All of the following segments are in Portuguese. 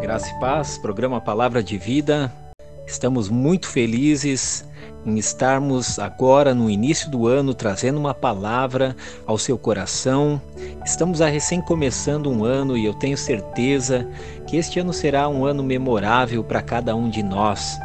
Graça e paz, programa Palavra de Vida. Estamos muito felizes em estarmos agora no início do ano trazendo uma palavra ao seu coração. Estamos a recém começando um ano e eu tenho certeza que este ano será um ano memorável para cada um de nós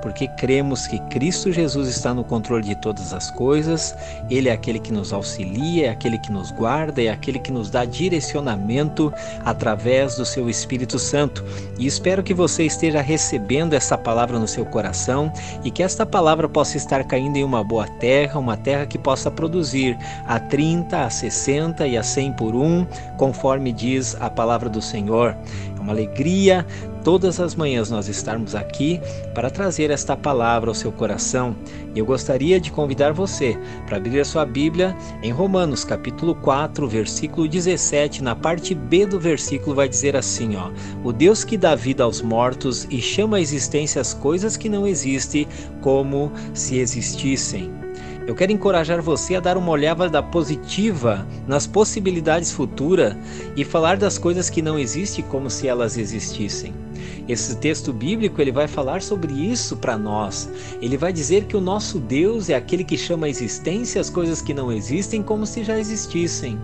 porque cremos que Cristo Jesus está no controle de todas as coisas, Ele é aquele que nos auxilia, é aquele que nos guarda, é aquele que nos dá direcionamento através do seu Espírito Santo. E espero que você esteja recebendo essa palavra no seu coração e que esta palavra possa estar caindo em uma boa terra, uma terra que possa produzir a 30, a 60 e a 100 por um, conforme diz a palavra do Senhor. É uma alegria todas as manhãs nós estarmos aqui para trazer esta palavra ao seu coração. E eu gostaria de convidar você para abrir a sua Bíblia em Romanos, capítulo 4, versículo 17, na parte B do versículo vai dizer assim, ó: O Deus que dá vida aos mortos e chama à existência as coisas que não existem como se existissem. Eu quero encorajar você a dar uma olhada positiva nas possibilidades futuras e falar das coisas que não existem como se elas existissem. Esse texto bíblico ele vai falar sobre isso para nós. Ele vai dizer que o nosso Deus é aquele que chama a existência as coisas que não existem como se já existissem.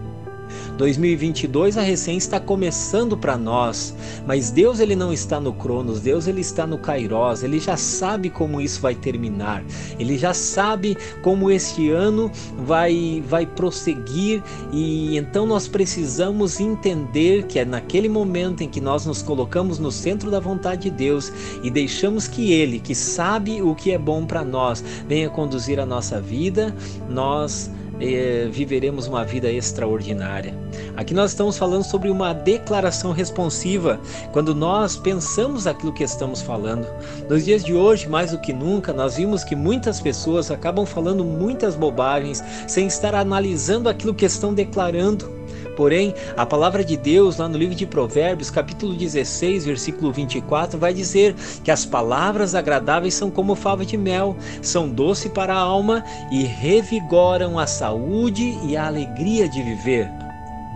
2022 a recém está começando para nós, mas Deus ele não está no Cronos, Deus ele está no Kairos, ele já sabe como isso vai terminar. Ele já sabe como este ano vai vai prosseguir. E então nós precisamos entender que é naquele momento em que nós nos colocamos no centro da vontade de Deus e deixamos que ele, que sabe o que é bom para nós, venha conduzir a nossa vida, nós eh, viveremos uma vida extraordinária. Aqui nós estamos falando sobre uma declaração responsiva, quando nós pensamos aquilo que estamos falando. Nos dias de hoje, mais do que nunca, nós vimos que muitas pessoas acabam falando muitas bobagens sem estar analisando aquilo que estão declarando. Porém, a palavra de Deus, lá no livro de Provérbios, capítulo 16, versículo 24, vai dizer que as palavras agradáveis são como fava de mel, são doce para a alma e revigoram a saúde e a alegria de viver.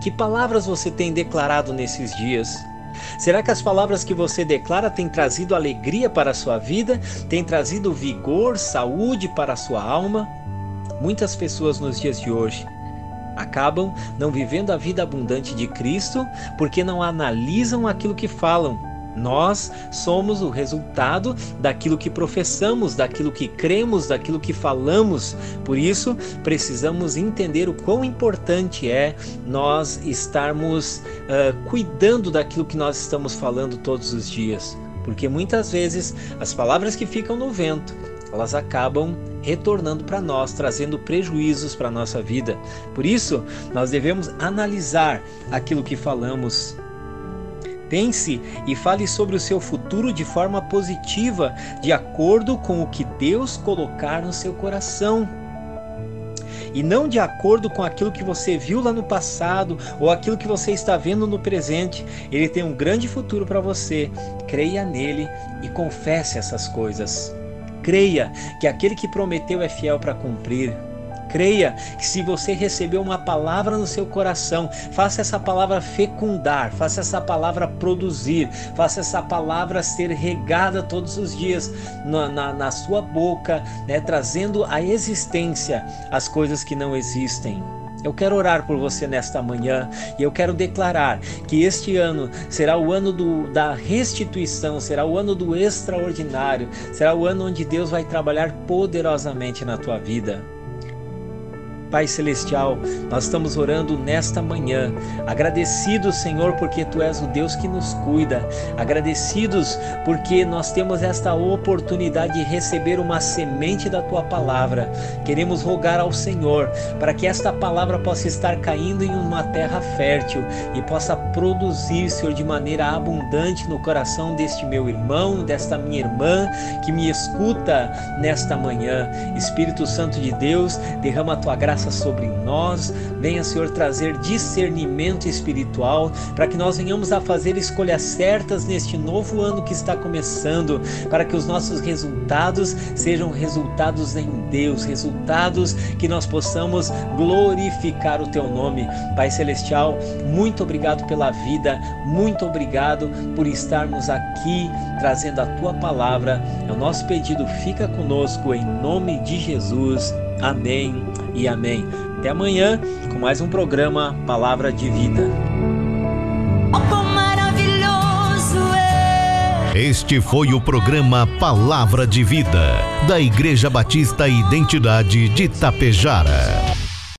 Que palavras você tem declarado nesses dias? Será que as palavras que você declara têm trazido alegria para a sua vida, têm trazido vigor, saúde para a sua alma? Muitas pessoas nos dias de hoje acabam não vivendo a vida abundante de Cristo porque não analisam aquilo que falam. Nós somos o resultado daquilo que professamos, daquilo que cremos, daquilo que falamos. Por isso, precisamos entender o quão importante é nós estarmos uh, cuidando daquilo que nós estamos falando todos os dias. Porque muitas vezes as palavras que ficam no vento, elas acabam retornando para nós, trazendo prejuízos para a nossa vida. Por isso, nós devemos analisar aquilo que falamos. Pense e fale sobre o seu futuro de forma positiva, de acordo com o que Deus colocar no seu coração. E não de acordo com aquilo que você viu lá no passado ou aquilo que você está vendo no presente. Ele tem um grande futuro para você. Creia nele e confesse essas coisas. Creia que aquele que prometeu é fiel para cumprir. Creia que se você recebeu uma palavra no seu coração, faça essa palavra fecundar, faça essa palavra produzir, faça essa palavra ser regada todos os dias na, na, na sua boca, né, trazendo à existência as coisas que não existem. Eu quero orar por você nesta manhã e eu quero declarar que este ano será o ano do, da restituição, será o ano do extraordinário, será o ano onde Deus vai trabalhar poderosamente na tua vida. Pai Celestial, nós estamos orando nesta manhã, agradecidos, Senhor, porque Tu és o Deus que nos cuida, agradecidos porque nós temos esta oportunidade de receber uma semente da Tua palavra. Queremos rogar ao Senhor para que esta palavra possa estar caindo em uma terra fértil e possa produzir, Senhor, de maneira abundante no coração deste meu irmão, desta minha irmã que me escuta nesta manhã. Espírito Santo de Deus, derrama a Tua graça graça sobre nós. Venha, Senhor, trazer discernimento espiritual para que nós venhamos a fazer escolhas certas neste novo ano que está começando, para que os nossos resultados sejam resultados em Deus, resultados que nós possamos glorificar o teu nome. Pai celestial, muito obrigado pela vida, muito obrigado por estarmos aqui trazendo a tua palavra. É o nosso pedido, fica conosco em nome de Jesus. Amém e amém. Até amanhã com mais um programa Palavra de Vida. Este foi o programa Palavra de Vida, da Igreja Batista Identidade de Tapejara.